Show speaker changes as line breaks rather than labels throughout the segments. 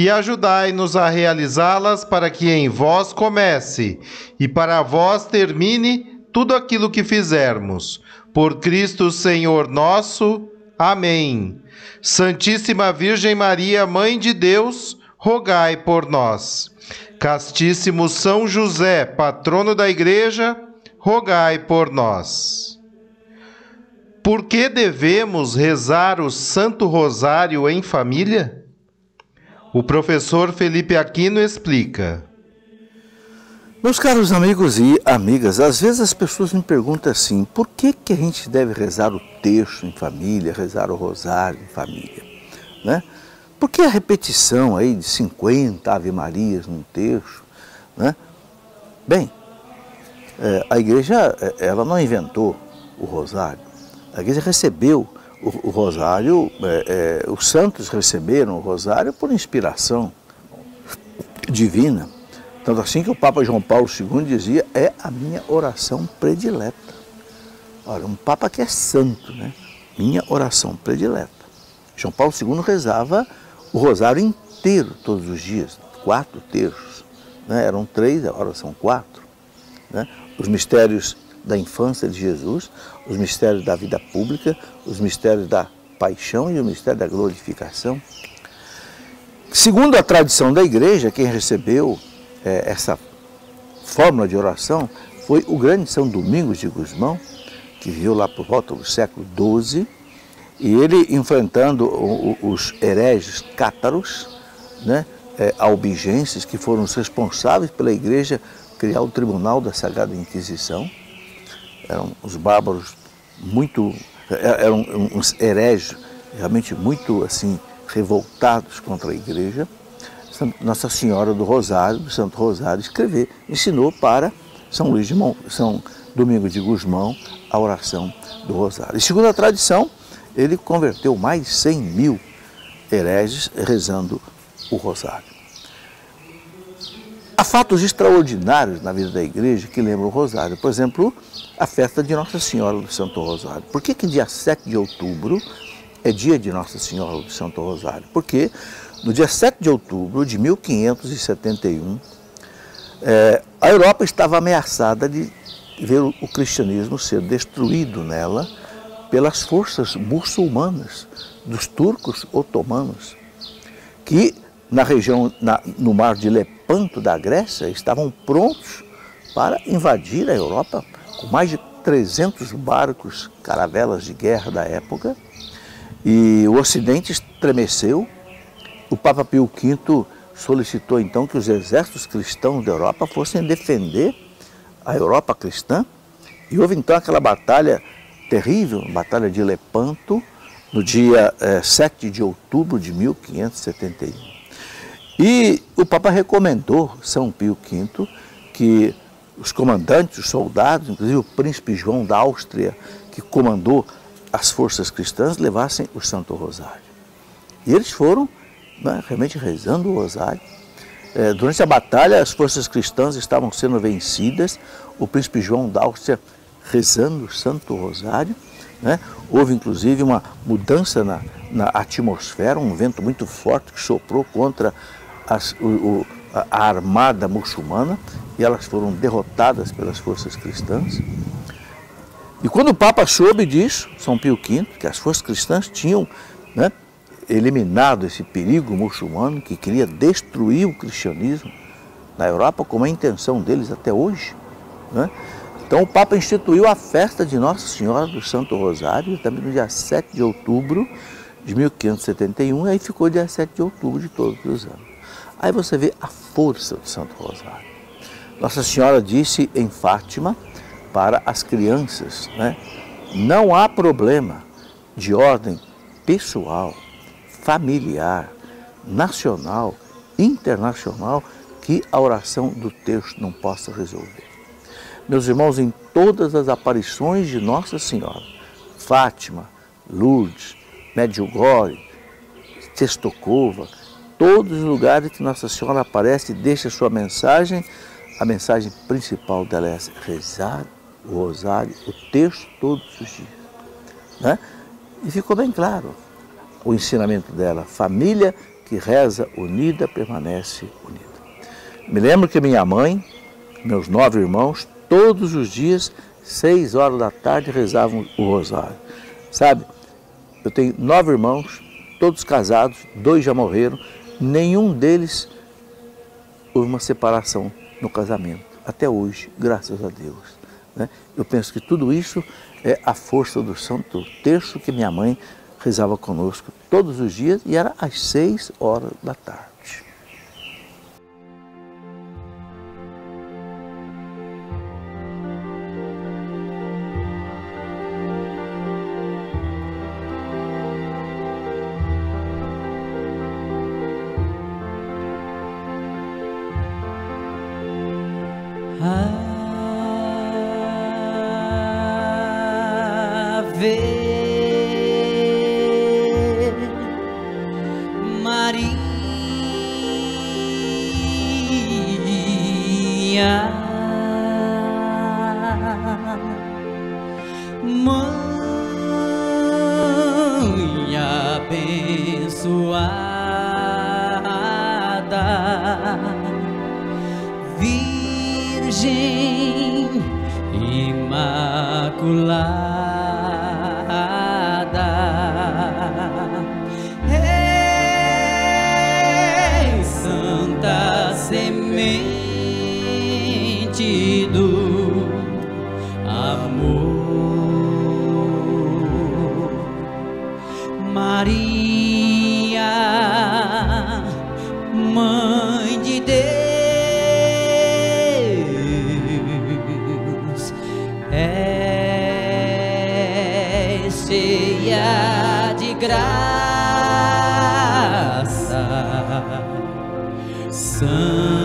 e ajudai-nos a realizá-las para que em vós comece e para vós termine tudo aquilo que fizermos. Por Cristo Senhor nosso. Amém. Santíssima Virgem Maria, Mãe de Deus, rogai por nós. Castíssimo São José, patrono da Igreja, rogai por nós. Por que devemos rezar o Santo Rosário em família? O professor Felipe Aquino explica.
Meus caros amigos e amigas, às vezes as pessoas me perguntam assim: por que, que a gente deve rezar o texto em família, rezar o rosário em família? Né? Por que a repetição aí de 50 Ave Marias num texto? Né? Bem, é, a igreja é, ela não inventou o rosário, a igreja recebeu o, o rosário, é, é, os santos receberam o rosário por inspiração divina. Tanto assim que o Papa João Paulo II dizia, é a minha oração predileta. Olha, um Papa que é santo, né? Minha oração predileta. João Paulo II rezava o rosário inteiro todos os dias, quatro terços. Né? Eram três, agora são quatro. Né? Os mistérios da infância de Jesus, os mistérios da vida pública, os mistérios da paixão e o mistério da glorificação. Segundo a tradição da igreja, quem recebeu é, essa fórmula de oração foi o grande São Domingos de Gusmão, que viveu lá por volta do século XII, e ele enfrentando os hereges cátaros, né, é, albigenses, que foram os responsáveis pela igreja criar o Tribunal da Sagrada Inquisição, eram os bárbaros muito, eram uns hereges realmente muito assim revoltados contra a igreja. Nossa Senhora do Rosário, do Santo Rosário, escrever, ensinou para São Luís de Mont, São Domingos de Gusmão a oração do Rosário. E segundo a tradição, ele converteu mais de 100 mil hereges rezando o Rosário. Fatos extraordinários na vida da igreja que lembram o Rosário. Por exemplo, a festa de Nossa Senhora do Santo Rosário. Por que, que dia 7 de outubro é dia de Nossa Senhora do Santo Rosário? Porque no dia 7 de outubro de 1571, é, a Europa estava ameaçada de ver o cristianismo ser destruído nela pelas forças muçulmanas dos turcos otomanos, que na região, na, no mar de Lepanto da Grécia, estavam prontos para invadir a Europa com mais de 300 barcos, caravelas de guerra da época, e o Ocidente estremeceu. O Papa Pio V solicitou então que os exércitos cristãos da Europa fossem defender a Europa cristã, e houve então aquela batalha terrível, Batalha de Lepanto, no dia eh, 7 de outubro de 1571. E o Papa recomendou São Pio V que os comandantes, os soldados, inclusive o príncipe João da Áustria, que comandou as forças cristãs, levassem o Santo Rosário. E eles foram né, realmente rezando o Rosário. É, durante a batalha, as forças cristãs estavam sendo vencidas, o príncipe João da Áustria rezando o Santo Rosário. Né? Houve inclusive uma mudança na, na atmosfera, um vento muito forte que soprou contra as, o, o, a armada muçulmana e elas foram derrotadas pelas forças cristãs. E quando o Papa soube disso, São Pio V, que as forças cristãs tinham né, eliminado esse perigo muçulmano que queria destruir o cristianismo na Europa, como é a intenção deles até hoje, né,
Então o Papa instituiu a festa de Nossa Senhora do Santo Rosário, também no dia 7 de outubro de 1571, e aí ficou dia 7 de outubro de todos os anos. Aí você vê a força do Santo Rosário. Nossa Senhora disse em Fátima para as crianças, né? Não há problema de ordem pessoal, familiar, nacional, internacional que a oração do texto não possa resolver. Meus irmãos, em todas as aparições de Nossa Senhora, Fátima, Lourdes, Medjugorje, Testokova, todos os lugares que Nossa Senhora aparece e deixa sua mensagem, a mensagem principal dela é essa, rezar o rosário, o texto todos os dias. Né? E ficou bem claro o ensinamento dela, família que reza unida permanece unida. Me lembro que minha mãe, meus nove irmãos, todos os dias, seis horas da tarde, rezavam o rosário. Sabe, eu tenho nove irmãos, todos casados, dois já morreram, nenhum deles houve uma separação no casamento, até hoje, graças a Deus. Né? Eu penso que tudo isso é a força do Santo Terço que minha mãe rezava conosco todos os dias e era às seis horas da tarde. sun.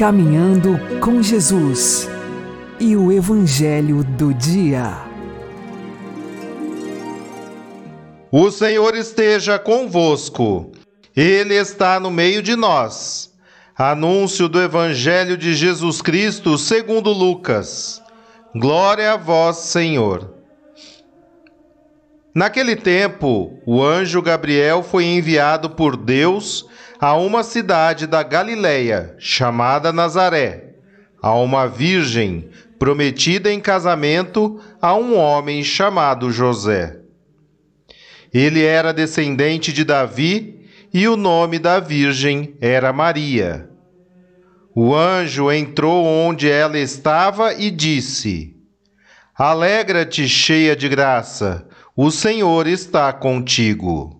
Caminhando com Jesus e o Evangelho do Dia.
O Senhor esteja convosco, Ele está no meio de nós. Anúncio do Evangelho de Jesus Cristo segundo Lucas. Glória a vós, Senhor. Naquele tempo, o anjo Gabriel foi enviado por Deus a uma cidade da Galileia, chamada Nazaré, a uma virgem prometida em casamento a um homem chamado José. Ele era descendente de Davi e o nome da virgem era Maria. O anjo entrou onde ela estava e disse: Alegra-te, cheia de graça, o Senhor está contigo.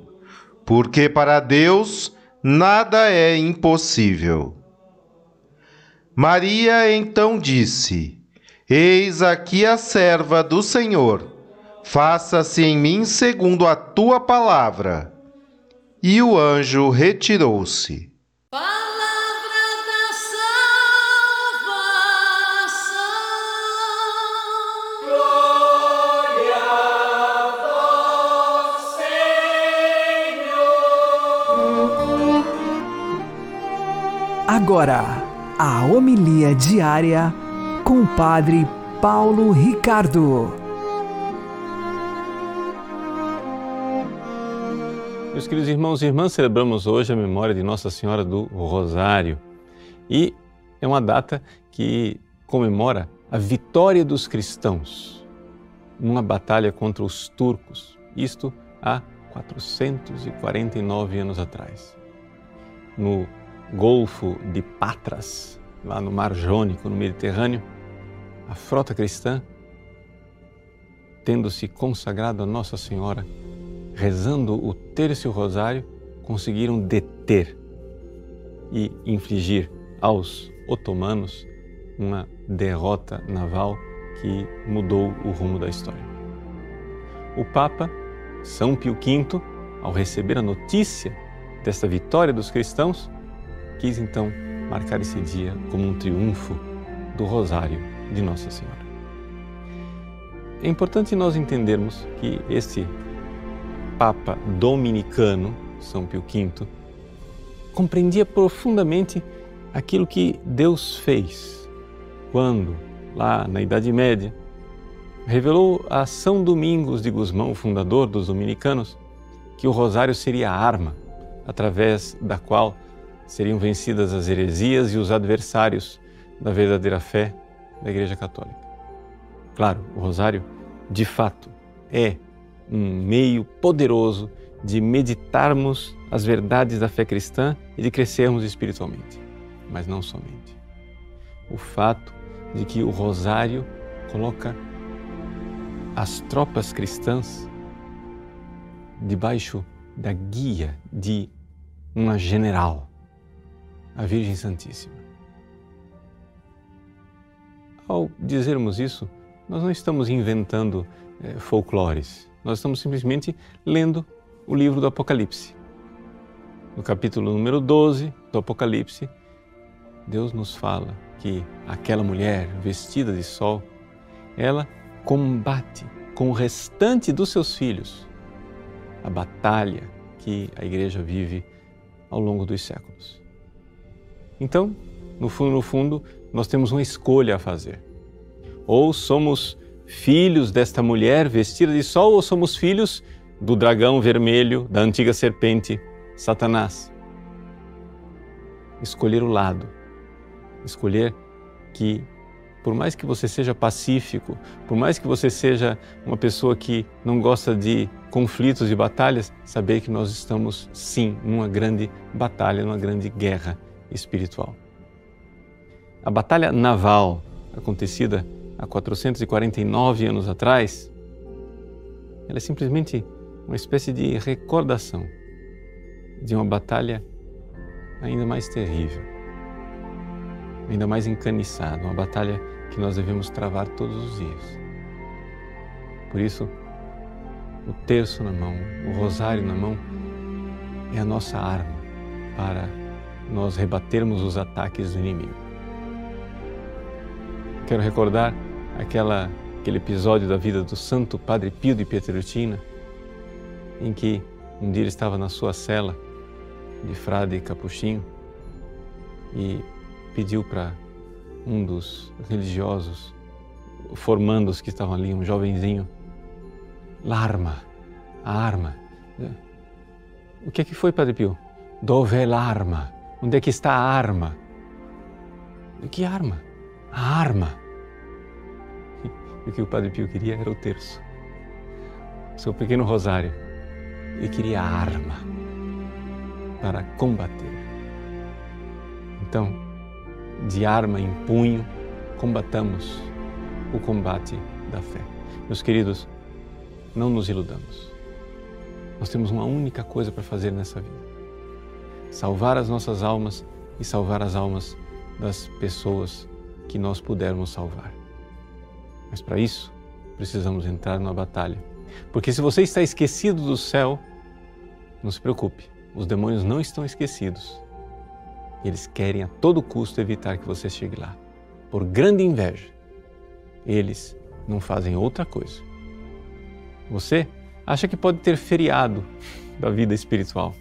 porque para Deus nada é impossível. Maria então disse: Eis aqui a serva do Senhor, faça-se em mim segundo a tua palavra. E o anjo retirou-se.
Agora, a homilia diária com o Padre Paulo Ricardo.
Meus queridos irmãos e irmãs, celebramos hoje a memória de Nossa Senhora do Rosário. E é uma data que comemora a vitória dos cristãos numa batalha contra os turcos, isto há 449 anos atrás. No Golfo de Patras, lá no Mar Jônico, no Mediterrâneo, a frota cristã, tendo se consagrado a Nossa Senhora, rezando o terço rosário, conseguiram deter e infligir aos otomanos uma derrota naval que mudou o rumo da história. O Papa São Pio V, ao receber a notícia desta vitória dos cristãos, quis então marcar esse dia como um triunfo do Rosário de Nossa Senhora. É importante nós entendermos que esse Papa dominicano, São Pio V, compreendia profundamente aquilo que Deus fez quando, lá na Idade Média, revelou a São Domingos de Gusmão, fundador dos dominicanos, que o rosário seria a arma através da qual seriam vencidas as heresias e os adversários da verdadeira fé da Igreja Católica. Claro, o Rosário, de fato, é um meio poderoso de meditarmos as verdades da fé cristã e de crescermos espiritualmente, mas não somente. O fato de que o Rosário coloca as tropas cristãs debaixo da guia de uma general a Virgem Santíssima. Ao dizermos isso, nós não estamos inventando é, folclores, nós estamos simplesmente lendo o livro do Apocalipse. No capítulo número 12 do Apocalipse, Deus nos fala que aquela mulher vestida de sol, ela combate com o restante dos seus filhos a batalha que a igreja vive ao longo dos séculos. Então, no fundo, no fundo, nós temos uma escolha a fazer. Ou somos filhos desta mulher vestida de sol, ou somos filhos do dragão vermelho, da antiga serpente, Satanás. Escolher o lado, escolher que por mais que você seja pacífico, por mais que você seja uma pessoa que não gosta de conflitos e batalhas, saber que nós estamos sim numa grande batalha, numa grande guerra espiritual. A batalha naval acontecida há 449 anos atrás, ela é simplesmente uma espécie de recordação de uma batalha ainda mais terrível, ainda mais encaniçada, uma batalha que nós devemos travar todos os dias. Por isso, o terço na mão, o rosário na mão, é a nossa arma para nós rebatermos os ataques do inimigo. Quero recordar aquela, aquele episódio da vida do Santo Padre Pio de Pietrelcina, em que um dia ele estava na sua cela de frade capuchinho e pediu para um dos religiosos formandos que estavam ali, um jovenzinho, l'arma, a arma. O que é que foi, Padre Pio? Dove l'arma? Onde é que está a arma? Que arma? A arma. E o que o Padre Pio queria era o terço. Seu pequeno rosário. Ele queria a arma para combater. Então, de arma em punho, combatamos o combate da fé. Meus queridos, não nos iludamos. Nós temos uma única coisa para fazer nessa vida: salvar as nossas almas e salvar as almas das pessoas que nós pudermos salvar. Mas para isso, precisamos entrar numa batalha. Porque se você está esquecido do céu, não se preocupe, os demônios não estão esquecidos. Eles querem a todo custo evitar que você chegue lá. Por grande inveja, eles não fazem outra coisa. Você acha que pode ter feriado da vida espiritual.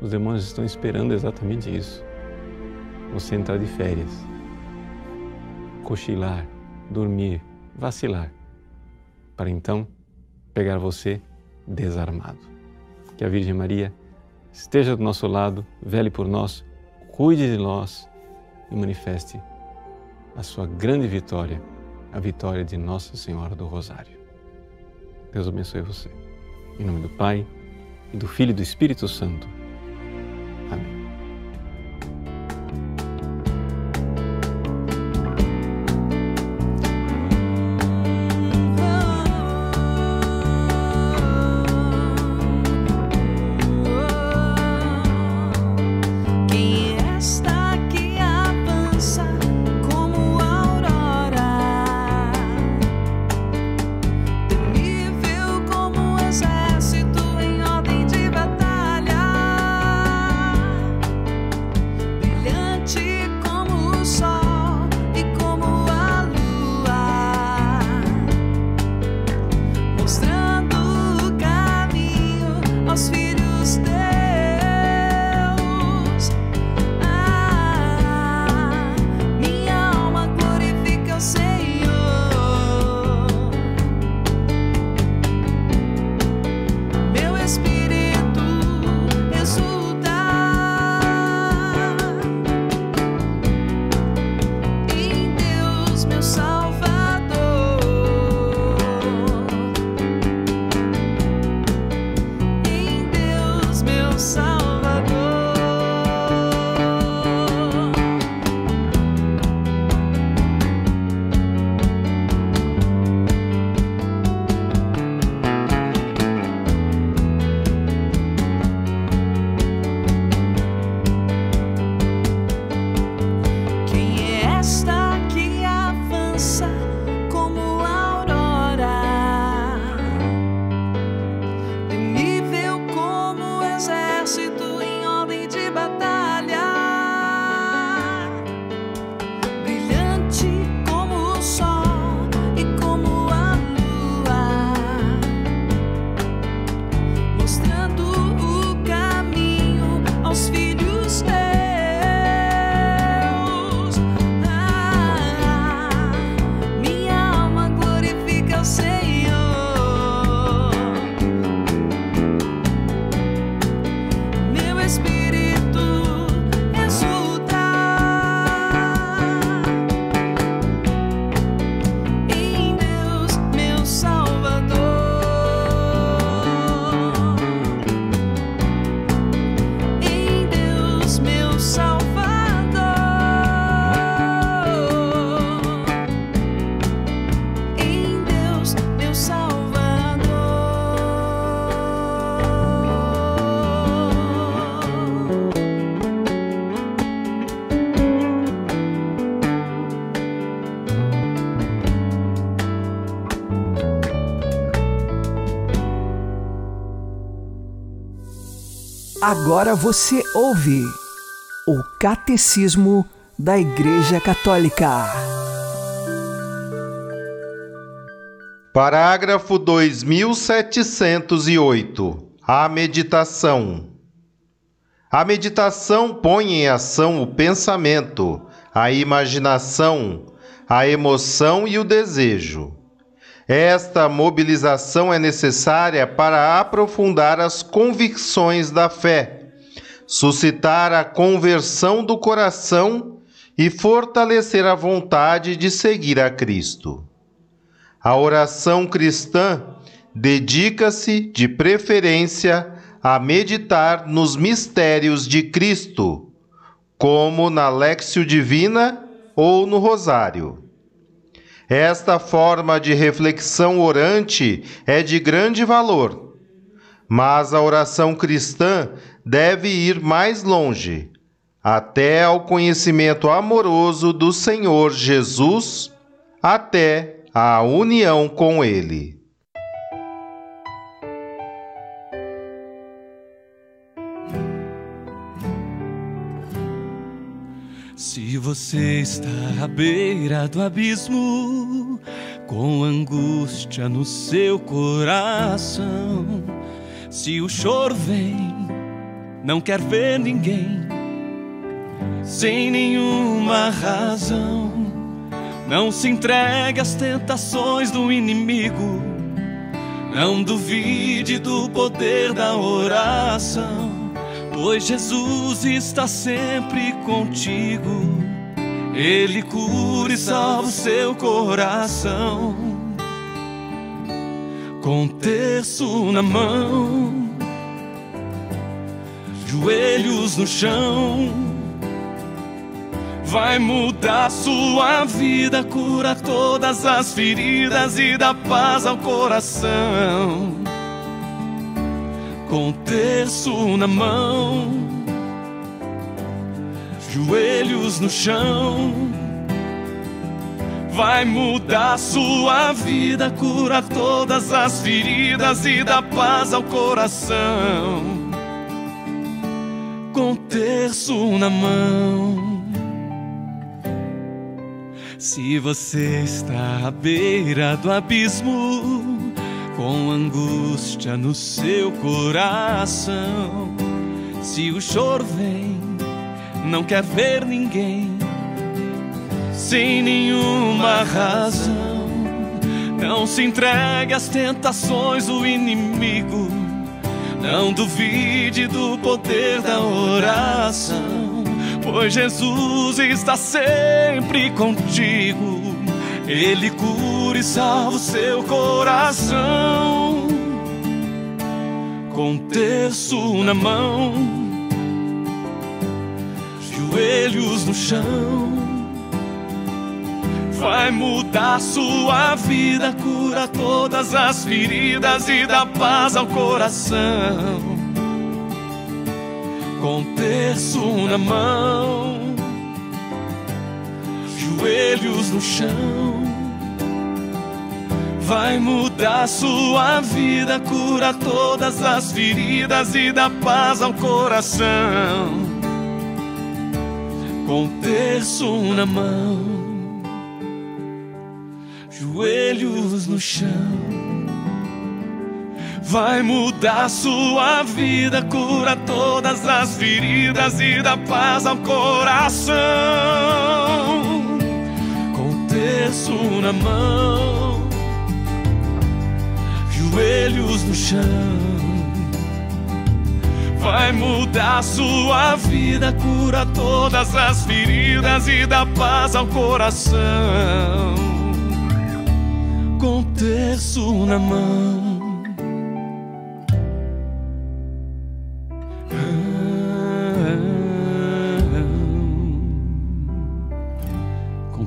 Os demônios estão esperando exatamente isso. Você entrar de férias, cochilar, dormir, vacilar, para então pegar você desarmado. Que a Virgem Maria esteja do nosso lado, vele por nós cuide de nós e manifeste a sua grande vitória, a vitória de Nossa Senhora do Rosário. Deus abençoe você. Em nome do Pai, e do Filho e do Espírito Santo. Amém.
Agora você ouve o Catecismo da Igreja Católica.
Parágrafo 2708. A meditação. A meditação põe em ação o pensamento, a imaginação, a emoção e o desejo. Esta mobilização é necessária para aprofundar as convicções da fé, suscitar a conversão do coração e fortalecer a vontade de seguir a Cristo. A oração cristã dedica-se, de preferência, a meditar nos mistérios de Cristo, como na Lexio Divina ou no Rosário. Esta forma de reflexão orante é de grande valor, mas a oração cristã deve ir mais longe, até ao conhecimento amoroso do Senhor Jesus, até a união com Ele.
Se você está à beira do abismo, com angústia no seu coração, se o choro vem, não quer ver ninguém, sem nenhuma razão, não se entregue às tentações do inimigo, não duvide do poder da oração pois Jesus está sempre contigo. Ele cura e salva o seu coração. Com terço na mão, joelhos no chão, vai mudar sua vida, cura todas as feridas e dá paz ao coração com terço na mão, joelhos no chão. Vai mudar sua vida, cura todas as feridas e dá paz ao coração. Com terço na mão. Se você está à beira do abismo, com angústia no seu coração. Se o choro vem, não quer ver ninguém, sem nenhuma razão. Não se entregue às tentações do inimigo, não duvide do poder da oração, pois Jesus está sempre contigo ele cura e salva o seu coração. Com terço na mão, joelhos no chão. Vai mudar sua vida, cura todas as feridas e dá paz ao coração. Com terço na mão joelhos no chão. Vai mudar sua vida, cura todas as feridas e dá paz ao coração. Com terço na mão, joelhos no chão. Vai mudar sua vida, cura todas as feridas e dá paz ao coração terço na mão, joelhos no chão. Vai mudar sua vida, cura todas as feridas e dá paz ao coração. Com terço na mão.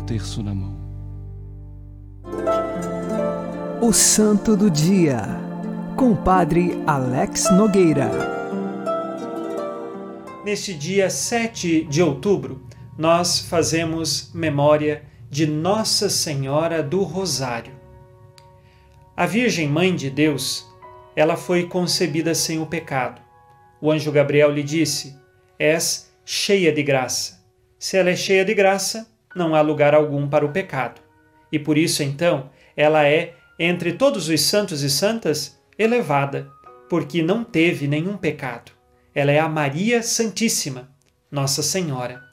terço na mão.
O Santo do Dia, com o Padre Alex Nogueira.
Neste dia 7 de outubro, nós fazemos memória de Nossa Senhora do Rosário. A Virgem Mãe de Deus, ela foi concebida sem o pecado. O anjo Gabriel lhe disse: És cheia de graça. Se ela é cheia de graça, não há lugar algum para o pecado. E por isso, então, ela é, entre todos os santos e santas, elevada, porque não teve nenhum pecado. Ela é a Maria Santíssima, Nossa Senhora.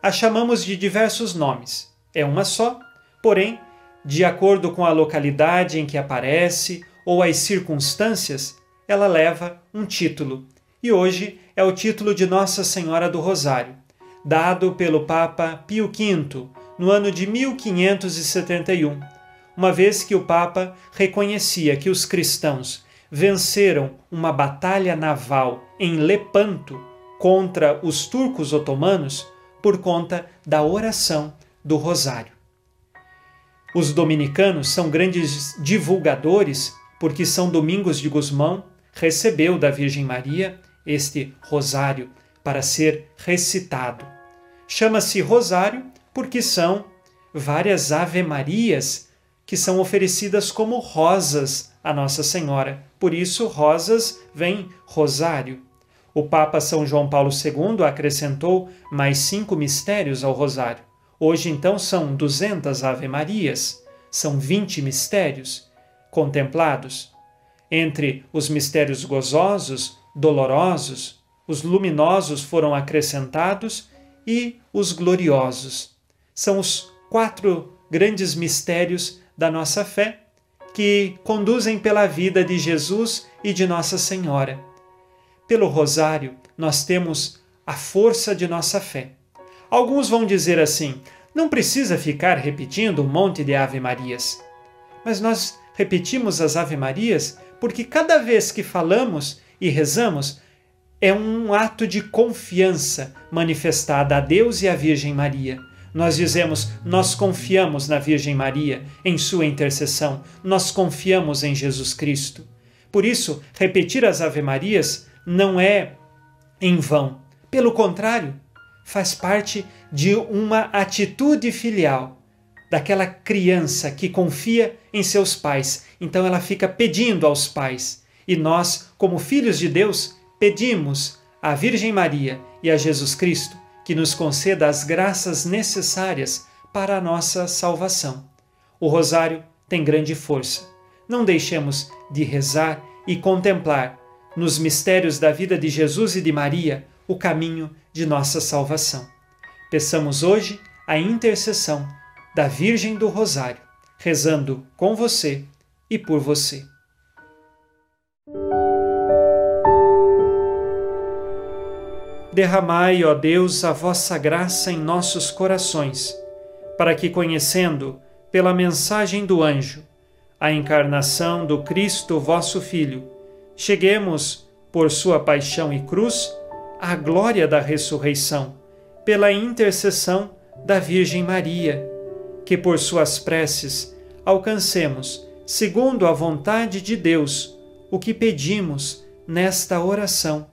A chamamos de diversos nomes. É uma só, porém, de acordo com a localidade em que aparece ou as circunstâncias, ela leva um título. E hoje é o título de Nossa Senhora do Rosário, dado pelo Papa Pio V no ano de 1571, uma vez que o Papa reconhecia que os cristãos venceram uma batalha naval em Lepanto contra os turcos otomanos por conta da oração do Rosário. Os dominicanos são grandes divulgadores porque São Domingos de Gusmão recebeu da Virgem Maria este rosário para ser recitado. Chama-se rosário porque são várias Ave-Marias que são oferecidas como rosas a Nossa Senhora. Por isso, rosas vem rosário. O Papa São João Paulo II acrescentou mais cinco mistérios ao rosário. Hoje, então, são 200 Ave-Marias, são 20 mistérios contemplados. Entre os mistérios gozosos, dolorosos, os luminosos foram acrescentados e os gloriosos. São os quatro grandes mistérios da nossa fé que conduzem pela vida de Jesus e de Nossa Senhora. Pelo Rosário, nós temos a força de nossa fé. Alguns vão dizer assim: não precisa ficar repetindo um monte de Ave-Marias. Mas nós repetimos as Ave-Marias porque cada vez que falamos e rezamos é um ato de confiança manifestada a Deus e à Virgem Maria. Nós dizemos, nós confiamos na Virgem Maria, em sua intercessão, nós confiamos em Jesus Cristo. Por isso, repetir as Ave-Marias não é em vão. Pelo contrário, faz parte de uma atitude filial daquela criança que confia em seus pais. Então ela fica pedindo aos pais. E nós, como filhos de Deus, pedimos à Virgem Maria e a Jesus Cristo que nos conceda as graças necessárias para a nossa salvação. O rosário tem grande força. Não deixemos de rezar e contemplar nos mistérios da vida de Jesus e de Maria o caminho de nossa salvação. Peçamos hoje a intercessão da Virgem do Rosário, rezando com você e por você. Derramai, ó Deus, a vossa graça em nossos corações, para que, conhecendo, pela mensagem do anjo, a encarnação do Cristo, vosso Filho, cheguemos, por sua paixão e cruz, à glória da ressurreição, pela intercessão da Virgem Maria, que por suas preces alcancemos, segundo a vontade de Deus, o que pedimos nesta oração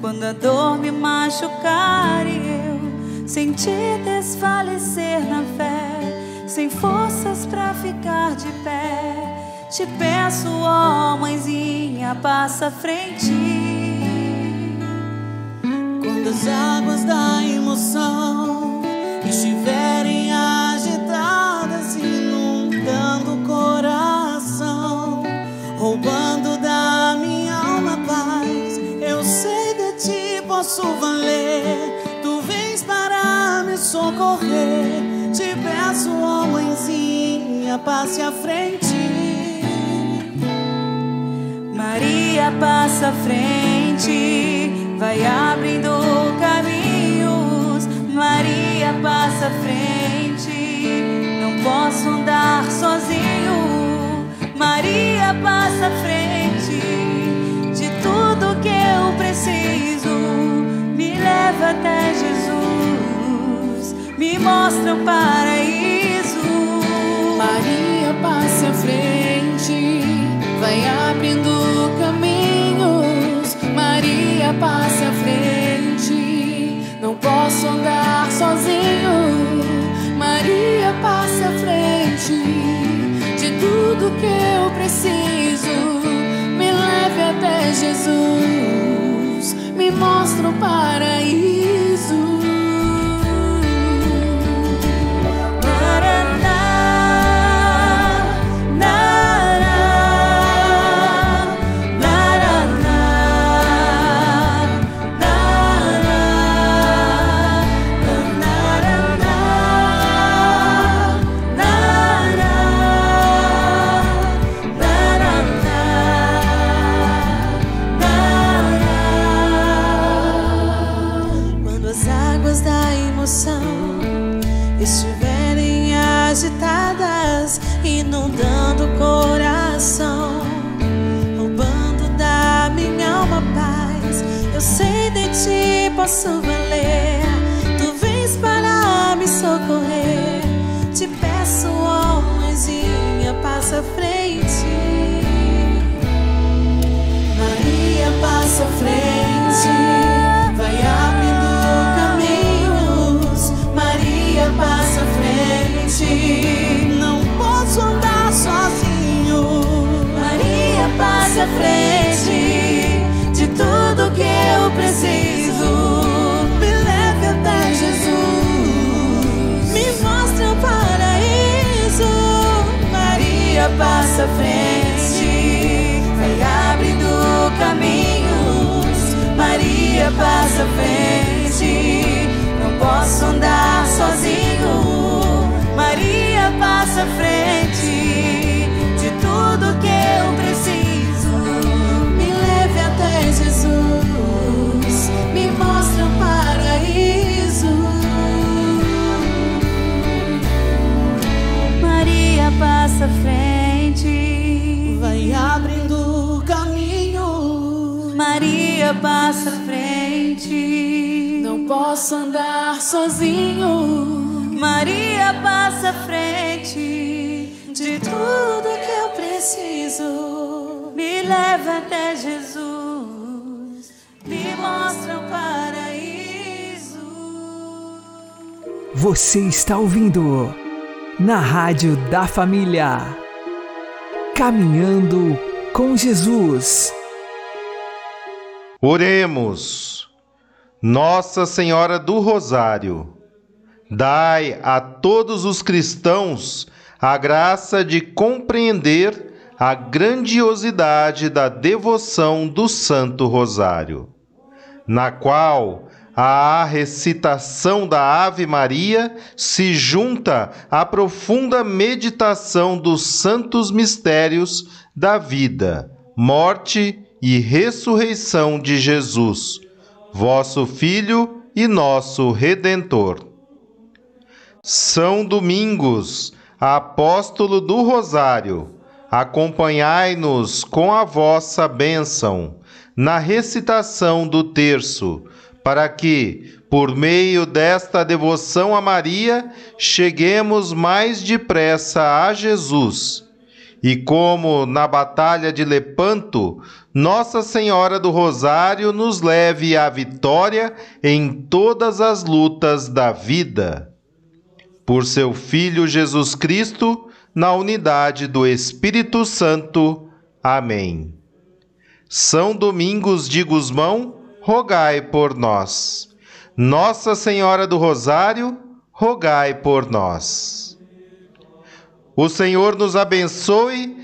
Quando a dor me machucar e eu sentir desfalecer na fé, sem forças para ficar de pé, Te peço, ó mãezinha, passa à frente.
Quando as águas da emoção estiverem mãezinha, passe à frente.
Maria passa à frente, vai abrindo caminhos. Maria passa à frente, não posso andar sozinho. Maria passa à frente, de tudo que eu preciso, me leva até Jesus, me mostra o paraíso.
Vai abrindo caminhos. Maria passa à frente, não posso andar sozinho. Maria passa à frente, de tudo que eu preciso. Me leve até Jesus, me mostra o paraíso. Maria passa frente, não posso andar sozinho. Maria passa frente, frente. Não posso andar sozinho. Maria passa à frente de tudo que eu preciso. Me
leva até Jesus, me mostra o paraíso.
Você está ouvindo na Rádio da Família. Caminhando com Jesus.
Oremos. Nossa Senhora do Rosário, dai a todos os cristãos a graça de compreender a grandiosidade da devoção do Santo Rosário, na qual a recitação da Ave Maria se junta à profunda meditação dos santos mistérios da vida, morte e ressurreição de Jesus, vosso Filho e nosso Redentor. São Domingos, apóstolo do Rosário, acompanhai-nos com a vossa bênção na recitação do terço, para que, por meio desta devoção a Maria, cheguemos mais depressa a Jesus. E como na batalha de Lepanto, Nossa Senhora do Rosário nos leve à vitória em todas as lutas da vida. Por seu Filho Jesus Cristo, na unidade do Espírito Santo. Amém. São Domingos de Gusmão, rogai por nós. Nossa Senhora do Rosário, rogai por nós. O Senhor nos abençoe,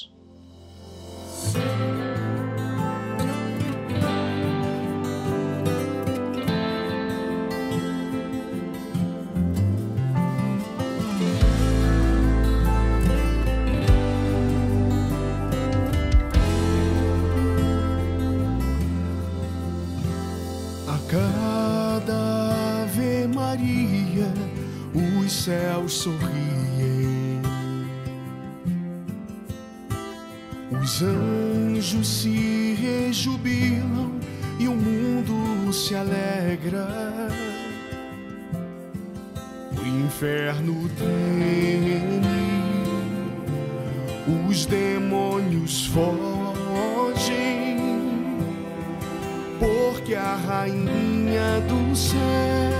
Céus sorriem, os anjos se rejubilam e o mundo se alegra. O inferno treme, os demônios fogem porque a rainha do céu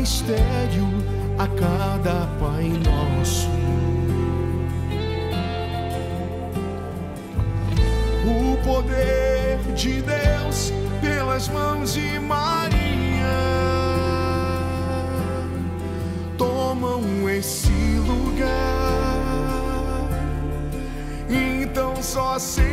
mistério, a cada Pai Nosso. O poder de Deus pelas mãos de Maria tomam esse lugar. Então só sei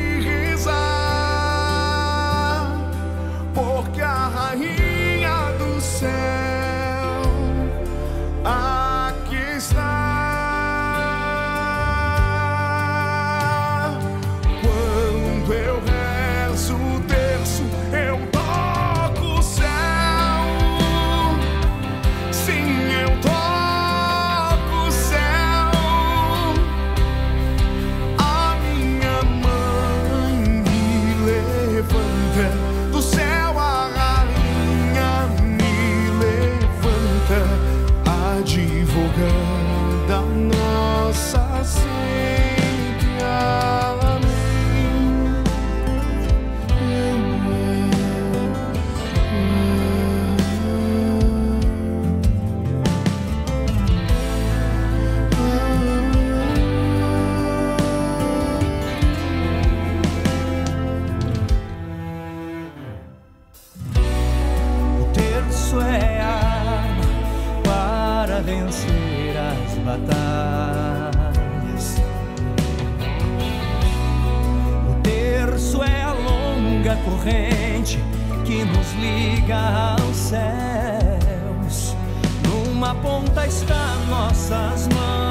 vencer as batalhas. O terço é a longa corrente que nos liga aos céus. Numa ponta está nossas mãos,